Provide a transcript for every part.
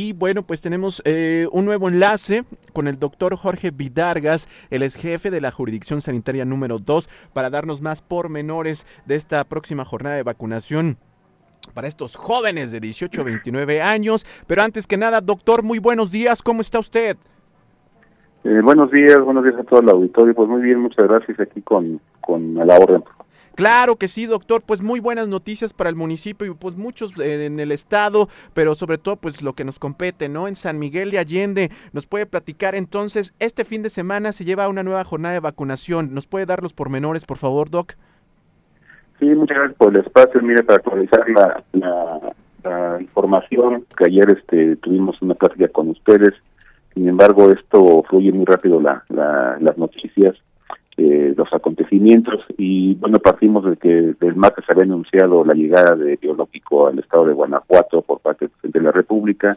Y bueno, pues tenemos eh, un nuevo enlace con el doctor Jorge Vidargas, el ex jefe de la jurisdicción sanitaria número 2, para darnos más pormenores de esta próxima jornada de vacunación para estos jóvenes de 18 a 29 años. Pero antes que nada, doctor, muy buenos días, ¿cómo está usted? Eh, buenos días, buenos días a todo el auditorio. Pues muy bien, muchas gracias aquí con, con la orden. Claro que sí, doctor, pues muy buenas noticias para el municipio y pues muchos eh, en el estado, pero sobre todo pues lo que nos compete, ¿no? En San Miguel de Allende, nos puede platicar entonces, este fin de semana se lleva una nueva jornada de vacunación, ¿nos puede dar los pormenores, por favor, doc? Sí, muchas gracias por el espacio, mire, para actualizar la, la, información, que ayer este tuvimos una plática con ustedes, sin embargo esto fluye muy rápido la, las noticias, eh, los acontecimientos. Y bueno, partimos de que el martes había anunciado la llegada de biológico al estado de Guanajuato por parte de la República,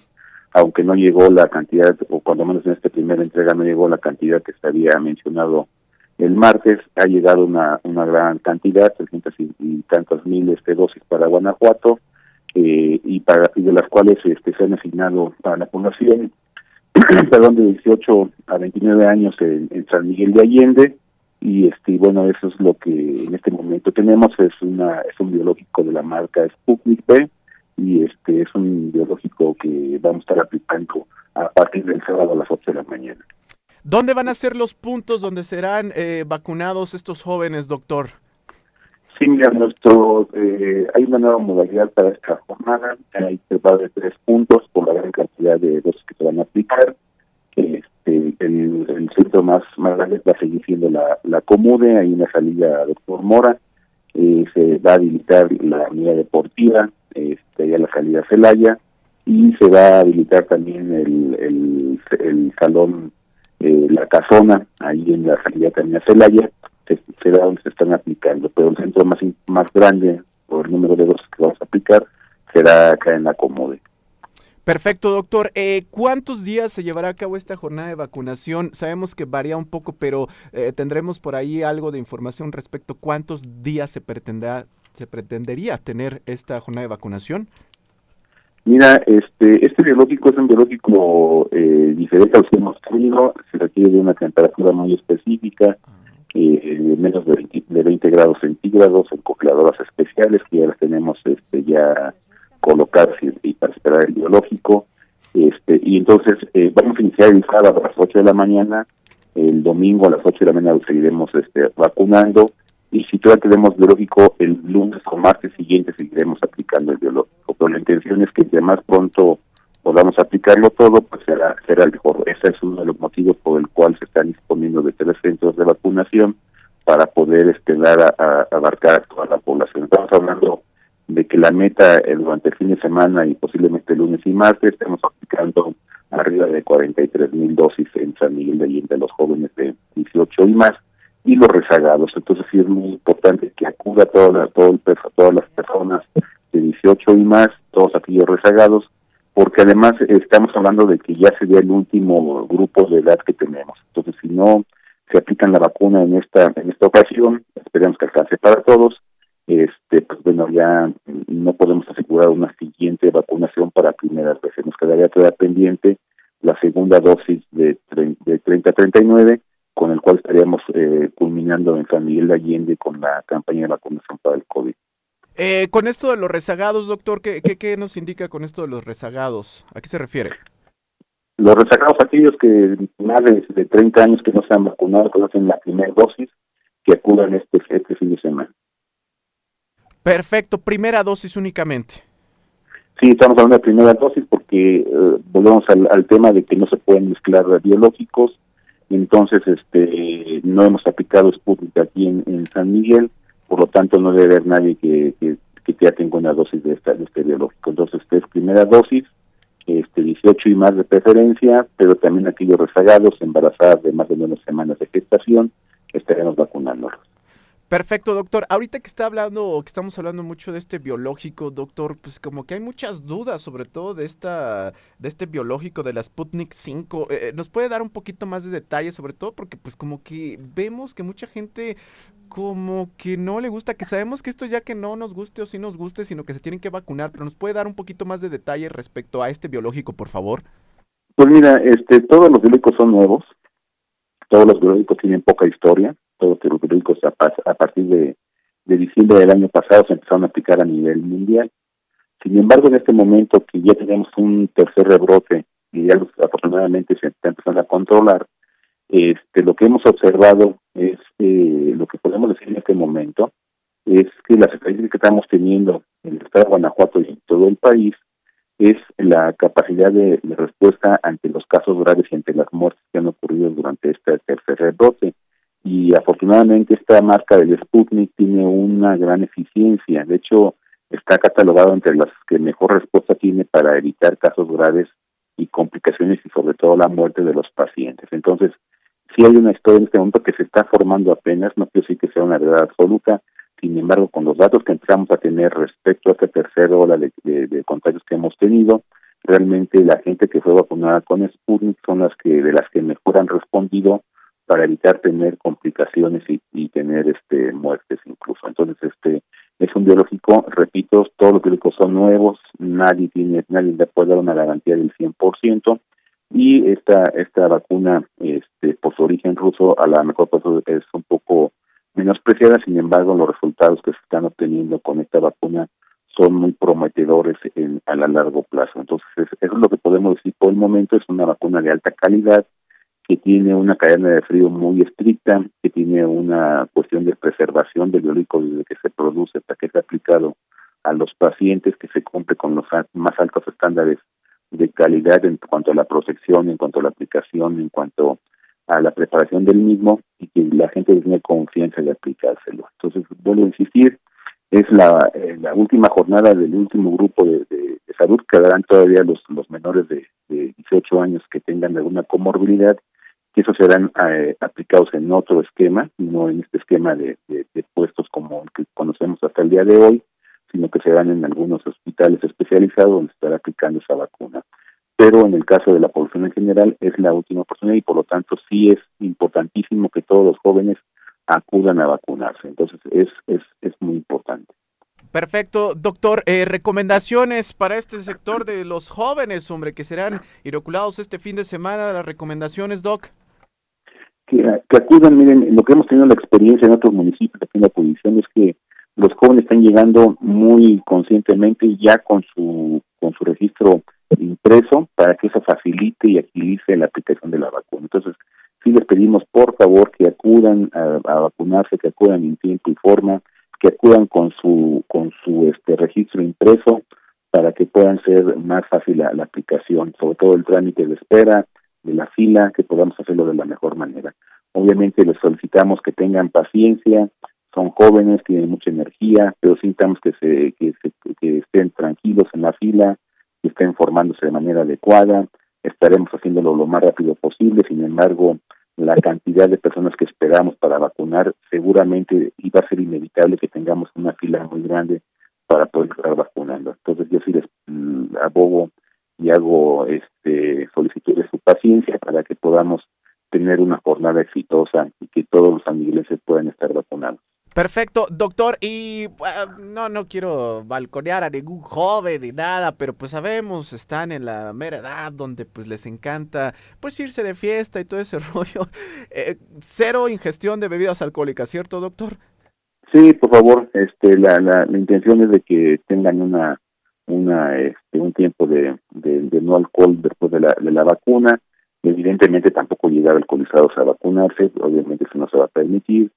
aunque no llegó la cantidad, o cuando menos en esta primera entrega no llegó la cantidad que se había mencionado el martes, ha llegado una, una gran cantidad, 300 y, tantas miles de dosis para Guanajuato, eh, y, para, y de las cuales este, se han asignado para la población, perdón, de 18 a 29 años en San Miguel de Allende, y este bueno eso es lo que en este momento tenemos es una es un biológico de la marca Sputnik B y este es un biológico que vamos a estar aplicando a partir del sábado a las 8 de la mañana. ¿Dónde van a ser los puntos donde serán eh, vacunados estos jóvenes, doctor? Sí, mira, nuestro, eh, hay una nueva modalidad para esta jornada. Hay de tres puntos por la gran cantidad de dosis que se van a aplicar. El, el, centro más, más grande va a seguir siendo la, la Comude, hay una salida Doctor Mora, eh, se va a habilitar la unidad deportiva, este, ya la salida Celaya, y se va a habilitar también el, el, el salón eh, La Casona, ahí en la salida también Celaya, será donde se están aplicando, pero el centro más, más grande, por el número de dosis que vamos a aplicar, será acá en la Comode. Perfecto, doctor. Eh, ¿Cuántos días se llevará a cabo esta jornada de vacunación? Sabemos que varía un poco, pero eh, tendremos por ahí algo de información respecto a cuántos días se, pretenderá, se pretendería tener esta jornada de vacunación. Mira, este, este biológico es un biológico eh, diferente a los que hemos tenido, se requiere de una temperatura muy específica, eh, menos de 20, de 20 grados centígrados, en cocleadoras especiales que ya las tenemos este, ya colocadas y, para esperar el biológico. Este, y entonces eh, vamos a iniciar el sábado a las 8 de la mañana, el domingo a las 8 de la mañana seguiremos este, vacunando y si todavía tenemos biológico el lunes o martes siguiente seguiremos aplicando el biológico. Pero la intención es que ya más pronto podamos aplicarlo todo, pues será, será mejor. Ese es uno de los motivos por el cual se están disponiendo de tres centros de vacunación para poder este, dar a, abarcar a toda la población. Estamos hablando de que la meta eh, durante el fin de semana y posiblemente lunes y martes estamos aplicando arriba de 43 mil dosis en San Miguel de Allende a los jóvenes de 18 y más y los rezagados. Entonces sí es muy importante que acuda toda todo el todas las personas de 18 y más, todos aquellos rezagados, porque además estamos hablando de que ya sería el último grupo de edad que tenemos. Entonces si no se aplican la vacuna en esta en esta ocasión, esperemos que alcance para todos, este pues bueno ya no podemos asegurar una siguiente vacunación para primeras veces nos quedaría todavía pendiente la segunda dosis de, de 30 a 39 con el cual estaríamos eh, culminando en San Miguel de Allende con la campaña de vacunación para el COVID. Eh, con esto de los rezagados, doctor, ¿qué, ¿qué, nos indica con esto de los rezagados? ¿A qué se refiere? Los rezagados, aquellos que más de, de 30 años que no se han vacunado, que tienen la primera dosis, que acudan este, este fin de semana. Perfecto, primera dosis únicamente. Sí, estamos hablando de primera dosis porque eh, volvemos al, tema de que no se pueden mezclar biológicos, entonces este no hemos aplicado Sputnik aquí en, San Miguel, por lo tanto no debe haber nadie que, que, que ya tenga una dosis de, esta, de este biológico. Entonces, esta es primera dosis, este 18 y más de preferencia, pero también aquellos rezagados, embarazadas de más de nueve semanas de gestación, estaremos vacunándolos. Perfecto, doctor. Ahorita que está hablando o que estamos hablando mucho de este biológico, doctor, pues como que hay muchas dudas sobre todo de esta de este biológico de la Sputnik 5. Eh, eh, ¿Nos puede dar un poquito más de detalles sobre todo porque pues como que vemos que mucha gente como que no le gusta, que sabemos que esto ya que no nos guste o sí nos guste, sino que se tienen que vacunar, pero nos puede dar un poquito más de detalle respecto a este biológico, por favor. Pues mira, este todos los biológicos son nuevos. Todos los biológicos tienen poca historia todos los periódicos a, partir de, diciembre del año pasado se empezaron a aplicar a nivel mundial. Sin embargo, en este momento que ya tenemos un tercer rebrote y ya afortunadamente se está empezando a controlar, este, lo que hemos observado es, eh, lo que podemos decir en este momento, es que las estadísticas que estamos teniendo en el estado de Guanajuato y en todo el país es la capacidad de, de, respuesta ante los casos graves y ante las muertes que han ocurrido durante este tercer rebrote y afortunadamente esta marca del Sputnik tiene una gran eficiencia. De hecho, está catalogado entre las que mejor respuesta tiene para evitar casos graves y complicaciones y sobre todo la muerte de los pacientes. Entonces, si hay una historia en este momento que se está formando apenas, no quiero decir que sea una verdad absoluta, sin embargo, con los datos que empezamos a tener respecto a esta tercera ola de, de contagios que hemos tenido, realmente la gente que fue vacunada con Sputnik son las que de las que mejor han respondido para evitar tener complicaciones y, tener este muertes incluso. Entonces, este es un biológico, repito, todos los biológicos son nuevos, nadie tiene, nadie le puede dar una garantía del 100%, y esta esta vacuna este por su origen ruso a lo mejor pues, es un poco menospreciada sin embargo los resultados que se están obteniendo con esta vacuna son muy prometedores en, a largo plazo entonces eso es lo que podemos decir por el momento es una vacuna de alta calidad que tiene una cadena de frío muy estricta, que tiene una cuestión de preservación del biológico desde que se produce hasta que es aplicado a los pacientes, que se cumple con los más altos estándares de calidad en cuanto a la protección, en cuanto a la aplicación, en cuanto a la preparación del mismo y que la gente tiene confianza de aplicárselo. Entonces, vuelvo a insistir, es la, eh, última jornada del último grupo de, de, salud que darán todavía los, los menores de, de 18 años que tengan alguna comorbilidad que esos serán eh, aplicados en otro esquema, no en este esquema de, puestos como el que conocemos hasta el día de hoy, sino que serán en algunos hospitales especializados donde estará aplicando esa vacuna. Pero en el caso de la población en general es la última oportunidad y por lo tanto sí es importantísimo que todos los jóvenes acudan a vacunarse. Entonces es, es, es muy importante. Perfecto, doctor. Eh, recomendaciones para este sector de los jóvenes, hombre, que serán inoculados este fin de semana. Las recomendaciones, doc que, acudan, miren, lo que hemos tenido la experiencia en otros municipios aquí en la posición es que los jóvenes están llegando muy conscientemente ya con su con su registro impreso para que eso facilite y agilice la aplicación de la vacuna. Entonces, sí les pedimos por favor que acudan a, vacunarse, que acudan en tiempo y forma, que acudan con su con su este registro impreso para que puedan ser más fácil la aplicación, sobre todo el trámite de espera, de la fila, que podamos hacerlo de la mejor manera. Obviamente les solicitamos que tengan paciencia, son jóvenes, tienen mucha energía, pero sintamos que, se, que, que estén tranquilos en la fila, que estén formándose de manera adecuada, estaremos haciéndolo lo más rápido posible, sin embargo, la cantidad de personas que esperamos para vacunar seguramente iba a ser inevitable que tengamos una fila muy grande para poder estar vacunando. Entonces yo sí les mm, abogo y hago este solicitud de su paciencia para que podamos tener una jornada exitosa y que todos los sanmiguelenses puedan estar vacunados. Perfecto, doctor, y no, no quiero balconear a ningún joven ni nada, pero pues sabemos, están en la mera edad donde pues les encanta pues irse de fiesta y todo ese rollo. Eh, cero ingestión de bebidas alcohólicas, ¿cierto, doctor? Sí, por favor, este, la, la, la intención es de que tengan una una este, un tiempo de, no alcohol después de la, de la vacuna. Evidentemente tampoco llegar alcoholizados a vacunarse, obviamente eso no se va a permitir,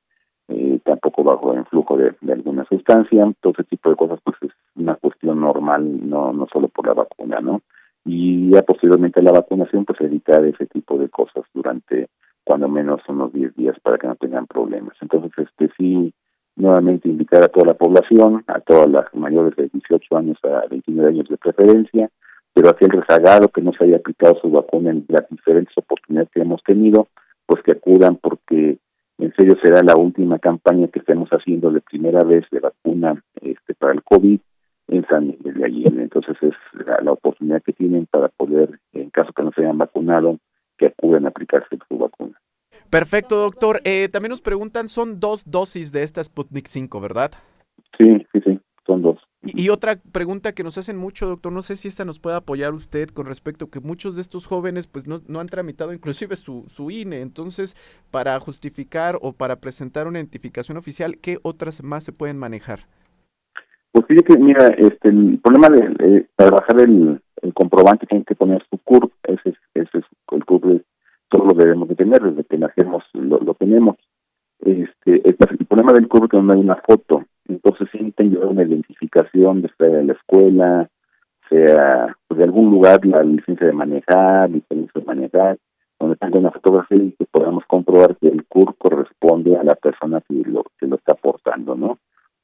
eh, tampoco bajo el flujo de, alguna sustancia, todo ese tipo de cosas pues es una cuestión normal, no, no solo por la vacuna, ¿no? Y ya posteriormente la vacunación pues evitar ese tipo de cosas durante cuando menos unos 10 días para que no tengan problemas. Entonces, este sí, nuevamente invitar a toda la población, a todas las mayores de 18 años a 29 años de preferencia, pero aquel rezagado que no se haya aplicado su vacuna en las diferentes oportunidades que hemos tenido, pues que acudan porque en serio será la última campaña que estemos haciendo de primera vez de vacuna este, para el COVID en San Miguel de Allende. Entonces es la, oportunidad que tienen para poder, en caso que no se hayan vacunado, que acudan a aplicarse su vacuna. Perfecto, doctor. Eh, también nos preguntan, son dos dosis de esta Sputnik 5, ¿verdad? Sí, sí, sí, son dos. Y, otra pregunta que nos hacen mucho, doctor, no sé si esta nos puede apoyar usted con respecto a que muchos de estos jóvenes pues no, no han tramitado inclusive su, su INE, entonces para justificar o para presentar una identificación oficial, ¿qué otras más se pueden manejar? Pues fíjate, mira, este, el problema de eh, para bajar el, comprobante tienen que poner su CURP, ese, ese es el CURP, todo lo debemos de tener, desde que nacemos lo, tenemos. Este, el, problema del CURP es que no hay una foto, entonces necesitan llevar una identificación, de sea la escuela, sea pues, de algún lugar, la licencia de manejar, licencia de manejar, donde tenga una fotografía y que podamos comprobar que el CUR corresponde a la persona que lo, que lo está aportando, ¿no?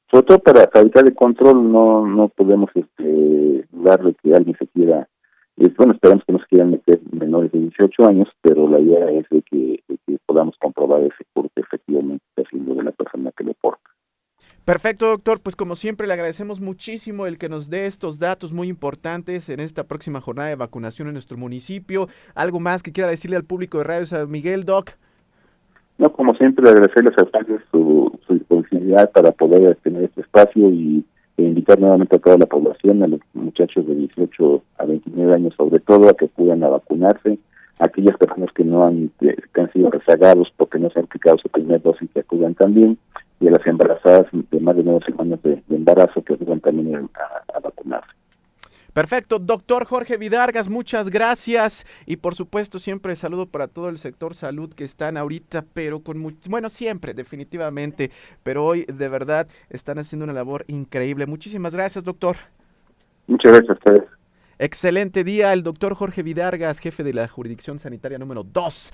Sobre todo para falta de control no no podemos este darle que alguien se quiera y bueno esperamos que no se quieran meter menores de 18 años pero la idea es de que, podamos comprobar ese CUR que efectivamente está siendo de la persona que lo porta Perfecto, doctor. Pues como siempre le agradecemos muchísimo el que nos dé estos datos muy importantes en esta próxima jornada de vacunación en nuestro municipio. ¿Algo más que quiera decirle al público de Radio San Miguel, Doc? No, como siempre, agradecerles a ustedes su, su disponibilidad para poder tener este espacio y e invitar nuevamente a toda la población, a los muchachos de 18 a 29 años sobre todo, a que puedan a vacunarse, aquellas personas que no han, que han sido rezagados porque no se han aplicado su primer dosis que acudan también, y a las embarazadas de más de nueve semanas de, embarazo que acudan también a. Perfecto, doctor Jorge Vidargas, muchas gracias y por supuesto siempre saludo para todo el sector salud que están ahorita, pero con mucho, bueno, siempre, definitivamente, pero hoy de verdad están haciendo una labor increíble. Muchísimas gracias, doctor. Muchas gracias a ustedes. Excelente día, el doctor Jorge Vidargas, jefe de la jurisdicción sanitaria número 2,